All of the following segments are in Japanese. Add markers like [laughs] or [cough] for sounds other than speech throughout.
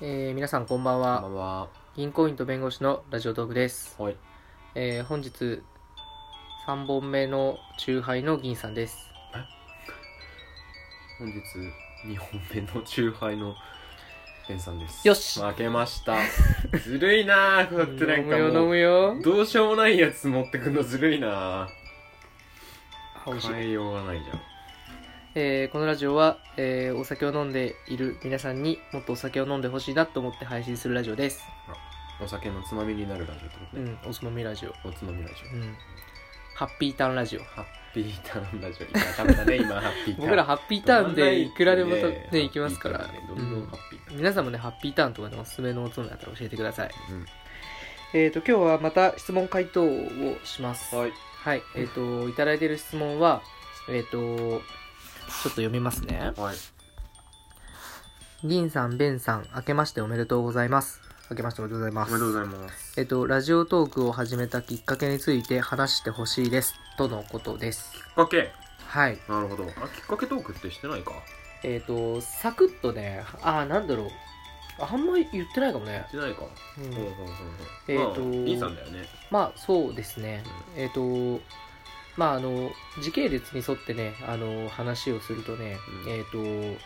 えー皆さんこんばんはこんばんは。銀行員と弁護士のラジオトークです、はい。えー本日3本目のチューハイの銀さんです本日2本目のチューハイのベンさんです。よし負けました。ずるいなぁ。こうやってなんか飲むよ飲もむよう、どうしようもないやつ持ってくんのずるいなあ美味しいぁ。変えようがないじゃん。えーこのラジオは、えーお酒を飲んでいる皆さんにもっとお酒を飲んでほしいなと思って配信するラジオですお酒のつまみになるラジオってことね。うんおつまみラジオおつまみラジオ。うんハッピーターンラジオハッピーターンラジオ。今食べたね、[laughs] 今ハッピーターン。僕らハッピーターンでいくらでもとねね行きますから、ハッピーターンねどんどんハッピーターン。皆さんもねハッピーターンとかでおすすめのおつまみだったら教えてくださいうんえっ、と今日はまた質問回答をしますはい。はい、えっ、と、いただいている質問は、えっ、と、ちょっと読みますね。はい。銀さん、ベンさん、明けましておめでとうございます。明けましておめでとうございます。おめでとうございます。えっ、と、ラジオトークを始めたきっかけについて話してほしいです。とのことです。きっかけ？はい。なるほど。あ、きっかけトークってしてないか？えっ、と、サクッとね、あー、なんだろう。あんまり言ってないかもねし。てないか？うんほうほうほうほうえーとまあいいさんだよね。まあ、そうですね。えっ、と、まあ、あの、時系列に沿ってね、あの、話をするとね、うんえっ、と、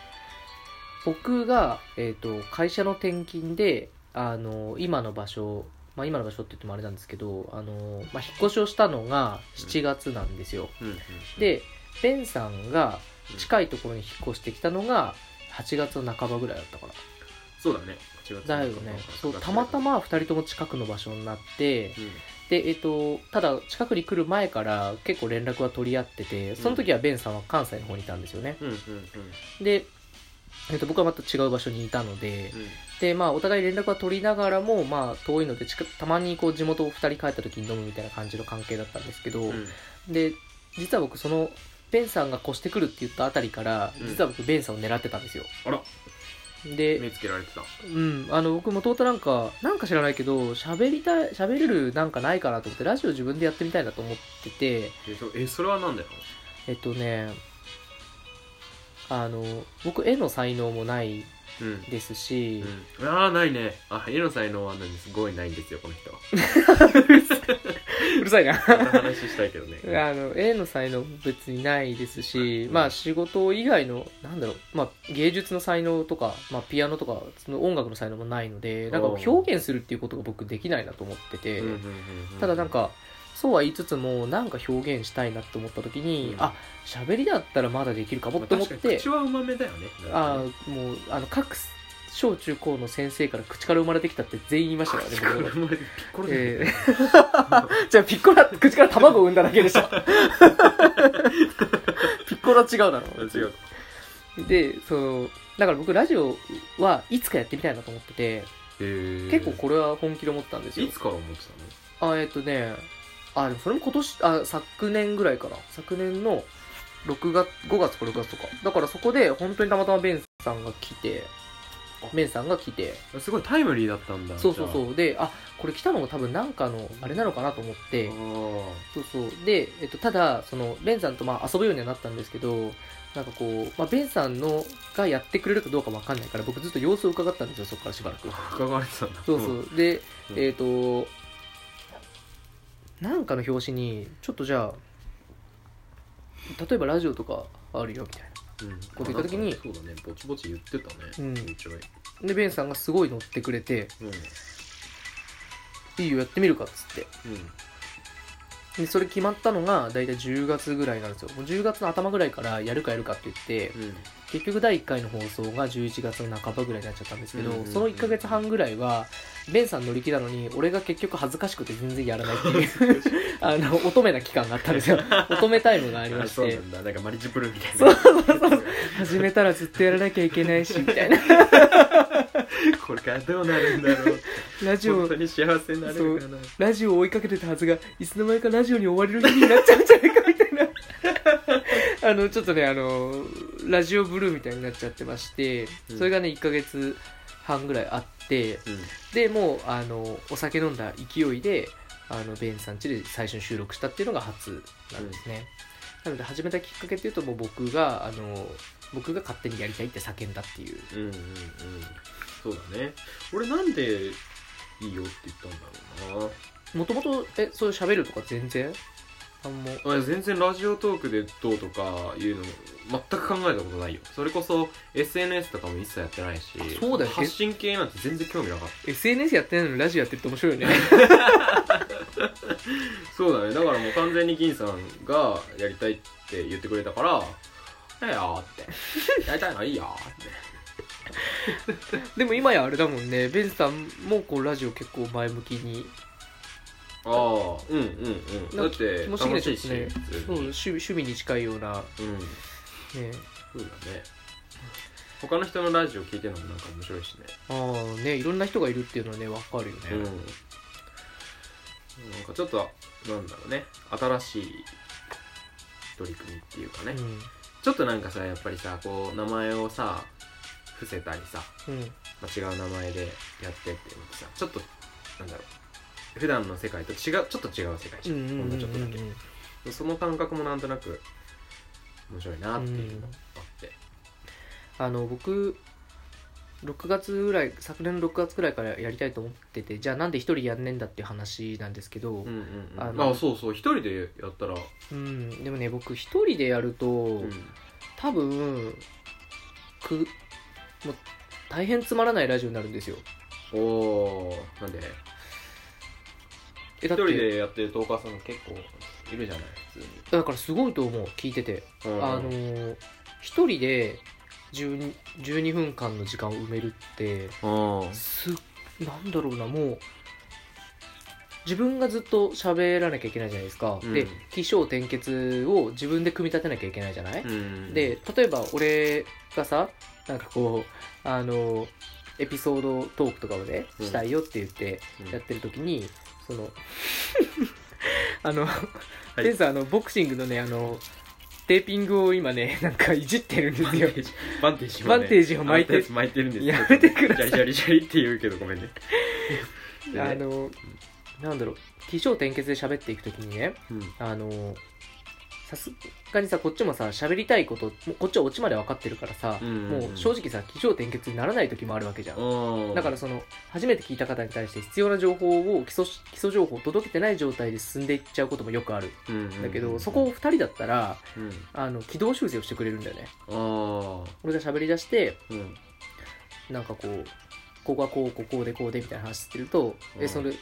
僕が、えっ、と、会社の転勤で、あの、今の場所、まあ、今の場所って言ってもあれなんですけど、あの、まあ、引っ越しをしたのが7月なんですよ。うんうん、で、ベンさんが近いところに引っ越してきたのが8月の半ばぐらいだったから。そうだね。8月だよね。そう、たまた、ま2人とも近くの場所になって、うんで、えっと、ただ近くに来る前から結構連絡は取り合ってて、その時はベンさんは関西の方にいたんですよね。うんうんうん。で、えっと、僕はまた違う場所にいたので、うん。で、まあ、お互い連絡は取りながらも、まあ、遠いので、近たまにこう地元を2人帰った時に飲むみたいな感じの関係だったんですけど、うん。で、実は僕、その、ベンさんが越してくるって言ったあたりから、うん。実は僕、ベンさんを狙ってたんですよ。あら、で、目つけられてた。うん、あの僕もともとなんかなんか知らないけど喋りたい喋れるなんかないかなと思ってラジオ自分でやってみたいなと思っててえ、そえそれはなんだよ。えっとねあの僕絵の才能もないうん。ですし、うん、ああ、ないね。あ、絵の才能はねすごいないんですよ、この人 [laughs] さいな。話したいけどね。[laughs] あの絵の才能も別にないですし、まあ仕事以外のなんだろう、まあ、芸術の才能とか、まあ、ピアノとかその音楽の才能もないのでなんか表現するっていうことが僕できないなと思ってて、うんうんうんうんただなん、かそうは言いつつもなんか表現したいなと思った時に、うん。あ喋りだったらまだできるかもまあと思って確かに口はうまめだよね。ああもうあの各小中高の先生から口から生まれてきたって全員言いましたからね口から僕生まれてピッコロだよ。えねー [laughs] じゃあピッコラ口から卵を産んだだけでしょ。[laughs] ピッコラ違うだろ違う。でそのだから僕ラジオはいつかやってみたいなと思ってて結構これは本気で思ったんですよ。いつから思ってたの？あえっ、とねあでもそれも今年あ昨年ぐらいかな昨年の6月5月か6月とか。だからそこで本当にたまたまベンさんが来てベンさんが来てすごいタイムリーだったんだ。そうそうそううであこれ来たのが多分なんかのあれなのかなと思ってあそうそうで、えっと、ただそのベンさんとまあ遊ぶようにはなったんですけどなんかこう、まあ、ベンさんのがやってくれるかどうかわかんないから僕ずっと様子を伺ったんですよそこからしばらくあ。伺われてたんだ。そうそうう。で、うんえっ、と、なんかの表紙に、ちょっとじゃあ、例えばラジオとかあるよみたいうん。こう言った時にそうだね、ぼちぼち言ってたね。うん。で、ベンさんがすごい乗ってくれて、うん。いいよ、やってみるかっつって。うん。で、それ決まったのが、だいたい10月ぐらいなんですよ。もう10月の頭ぐらいからやるかやるかって言って、うん。結局第1回の放送が11月の半ばぐらいになっちゃったんですけど、うんうんうんその1ヶ月半ぐらいは、ベンさん乗り気なのに、俺が結局恥ずかしくて全然やらないっていう、[laughs] あの、乙女な期間があったんですよ。乙女タイムがありまあして [laughs] そうな。んだ。なんかマリジブルーみたいな。そうそうそう始めたらずっとやらなきゃいけないし、[laughs] みたいな。これからどうなるんだろう。ラジオ本当、に幸せになれるかな。ラジオを追いかけてたはずが、いつの間にかラジオに追われる日になっちゃうんじゃないか、みたいな。[laughs] あの、ちょっとね、あの、ラジオブルーみたいになっちゃってまして、うんそれがね、1ヶ月半ぐらいあって、うん。で、もう、あの、お酒飲んだ勢いで、あの、ベンさん家で最初に収録したっていうのが初なんですね。なので、始めたきっかけっていうと、もう僕が、あの、僕が勝手にやりたいって叫んだっていう。うんうんうん。そうだね。俺なんでいいよって言ったんだろうな。もともとえそういう喋るとか全然？あんもあ全然ラジオトークでどうとかいうの全く考えたことないよ。それこそ SNS とかも一切やってないし。そうだよ発信系なんて全然興味なかっ SNS やってないのにラジオやってるって面白いよね。た [laughs] そうだね。だからもう完全に銀さんがやりたいって言ってくれたから「いいよ」って「やりたいのはいいよ」っ [laughs] てでも今やあれだもんね。ベンさんもこうラジオ結構前向きに。ああうんうんうん。だって気持ちいし、ちょっとねそう趣趣味に近いような。うん。ね。そうだね。他の人のラジオ聞いてるのもなんか面白いしね。ああねいろんな人がいるっていうのはね分かるよね、うん。なんかちょっとなんだろうね。新しい取り組みっていうかね、うんちょっとなんかさやっぱりさこう名前をさ伏せたりさ、うん。まあ、違う名前でやってっていうのってさちょっとなんだろう。普段の世界と違うちょっと違う世界じゃん,、うんうんうんほんのちょっとだけ。うんその感覚もなんとなく面白いなっていうのがあって。あの僕6月ぐらい昨年の6月ぐらいからやりたいと思っててじゃあなんで一人やんねんだっていう話なんですけど、うんうんうん。ああのそうそう一人でやったら、うん、でもね僕一人でやると、うん。多分くもう大変つまらないラジオになるんですよ。おおなんで？えだって一人でやってるトーカーさん結構いるじゃない普通に。だからすごいと思う聞いてて、うん。あのー一人で 12, 12分間の時間を埋めるってうん。すなんだろうなもう自分がずっと喋らなきゃいけないじゃないですか、うん。で起承転結を自分で組み立てなきゃいけないじゃない、うん。で例えば俺がさなんかこうあのエピソードトークとかをねうん。したいよって言ってうん。やってる時に、その [laughs] あの、い。テンさんあのボクシングのねあのテーピングを今ねなんかいじってるんですよ。バンテージバンテージを巻いて。巻いてるんですやめてください。ジャリジャリって言うけどごめんね。あのなんだろう起承転結で喋っていく時にねうん。あのさすがにさこっちもさ喋りたいことこっちはオチまで分かってるからさ、うんうんうん。もう正直さ起承転結にならない時もあるわけじゃん。うんだからその初めて聞いた方に対して必要な情報を基礎基礎情報を届けてない状態で進んでいっちゃうこともよくある。うんうんうんだけど、そこを2人だったらうん。あの軌道修正をしてくれるんだよね。あ俺が喋り出してあうん。なんかこうここはこうこうこうでこうでみたいな話してると、うん。えそれ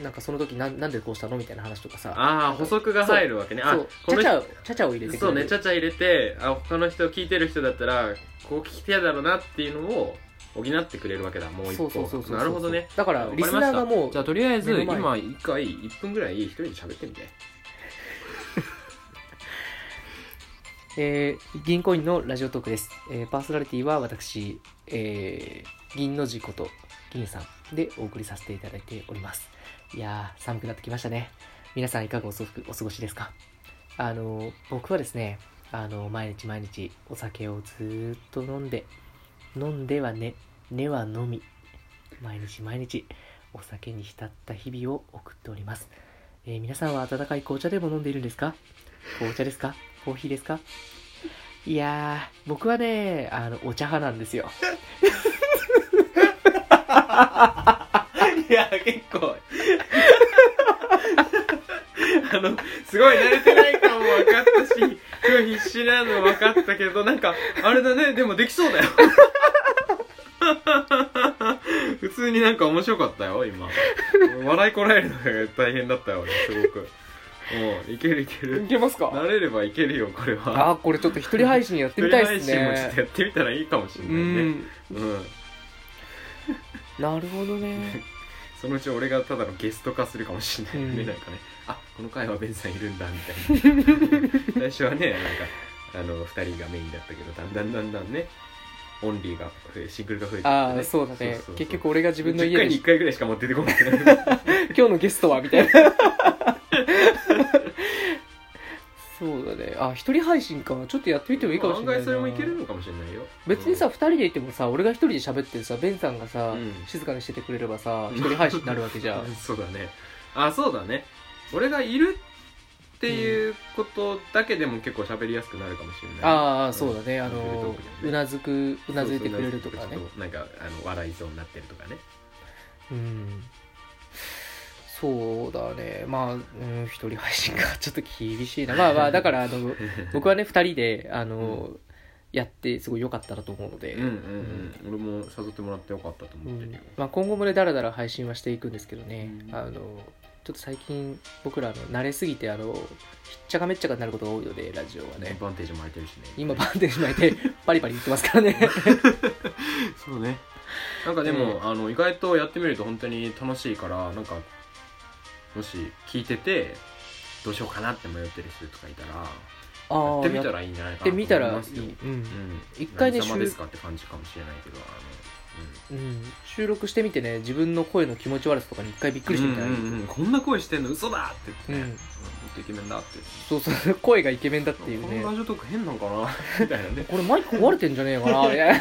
なんかその時なんなんでこうしたの？みたいな話とかさ。ああ補足が入るわけね。あそう。この人ちゃちゃをちゃちゃを入れてくそうれるねちゃちゃ入れてあ他の人聞いてる人だったらこう聞きたいだろうなっていうのを補ってくれるわけだ。もう一そ個うそうそうそう。なるほどね。だからリスナーがもうじゃあとりあえず目の前。今一回1分ぐらい一人で喋ってみて。[laughs] えー銀行員のラジオトークです、えーパーソナリティは私、えー銀の字こと銀さんでお送りさせていただいておりますいやー寒くなってきましたね。皆さんいかがお過ごしですか？あの僕はですねあの毎日毎日お酒をずっと飲んで飲んではね寝は飲み毎日毎日お酒に浸った日々を送っております、えー皆さんは温かい紅茶でも飲んでいるんですか？紅茶ですか？コーヒーですか？いやー、僕はね、あの、お茶派なんですよ。[laughs] いや結構。あのすごい慣れてない感も分かったしすごい必死なの分かったけどなんかあれだね。でもできそうだよ。普通になんか面白かったよ今。笑いこらえるのが大変だったよすごく。もういけるいける。けますか？慣れればいけるよこれは。あー、これちょっと一人配信やってみたいです一人配信もちょっとね。やってみたらいいかもしれうないね。ん。うん。なるほどね。そのうち俺がただのゲスト化するかもしれない。ね、うん。なんかねあこの回はベンさんいるんだみたいな。[laughs] 最初はねなんかあの2人がメインだったけどだんだんだんだんねオンリーが増えシングルが増えてね、ああ、そうだね。結局俺が自分の10家で。回に1回ぐらいしか持っててこない [laughs] 今日のゲストはみたいな。あ、一人配信か。ちょっとやってみてもいいかもしれないな。案外それもいけるのかもしれないよ。別にさ、二人でいてもさ、俺が一人で喋ってさ、ベンさんがさ、うん。静かにしててくれればさ、[laughs] 一人配信になるわけじゃん。そうだね。あそうだね。俺がいるっっていうことだけでも結構喋りやすくなるかもしれない。ああそうだね。あのうなずくうなずいてくれるとかね。そなんかあの笑いそうになってるとかね。うんそうだね。まあ、うん、一人配信が [laughs] ちょっと厳しいな。まあまあ [laughs] だからあの [laughs] 僕はね二人であの、やってすごい良かったなと思うので、うんうんうん。俺も誘ってもらってよかったとうん思ってるよ、まあ、今後もねだらだら配信はしていくんですけどね、うん。あのちょっと最近僕らあの慣れすぎてあのひっちゃかめっちゃかになることが多いのでラジオはね。バンテージ巻いてるしね。今バンテージ巻いてパリパリ言ってますからね。そうね。なんかでも、あの意外とやってみると本当に楽しいからなんかもし聞いててどうしようかなって迷ってる人とかいたらあやってみやたらいいんじゃないっかなとてみたらいい、思いますよ、うん。うん、一回ね何様収ですかって感じかもしれないけどあうん、収録してみてね自分の声の気持ち悪さとかに一回びっくりしてみたらいい、うんうんうんこんな声してんの嘘だって言って。ね、うん。うんもっとイケメンだって。そうそう声がイケメンだっていうね。このラジオトーク変なんかな？[laughs] みたいなね。これマイク壊れてんじゃねえかな？[laughs] いや。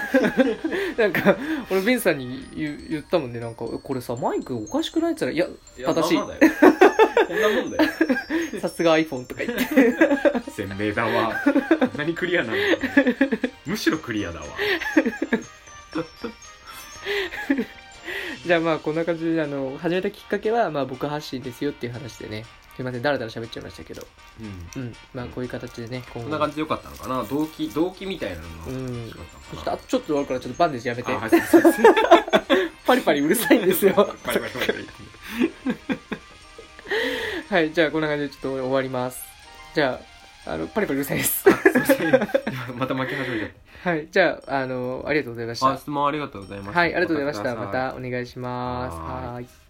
なんか俺ベンさんに言ったもんね。なんかこれさマイクおかしくないって言ったらいや正しい。こんなもんだよ。さすが iPhone とか言って。[laughs] 鮮明だわ。こんなにクリアなのむしろクリアだわじゃあまあこんな感じであの始めたきっかけはまあ僕発信ですよっていう話でね。すいませんだらだら喋っちゃいましたけど。うん。うん。まあこういう形でね今後こんな感じでよかったのかな？動機動機みたいなのうん。ちょっとあとちょっとあるからちょっとバンデージやめて。[laughs] パリパリうるさいんですよ。[laughs] パリパリパリ [laughs] はいじゃあこんな感じでちょっと終わります。じゃああのパリパリうるさいです [laughs] また負け始めちゃっはい。じゃああのありがとうございました。質問ありがとうございました。はいありがとうございました。またお願いします。はい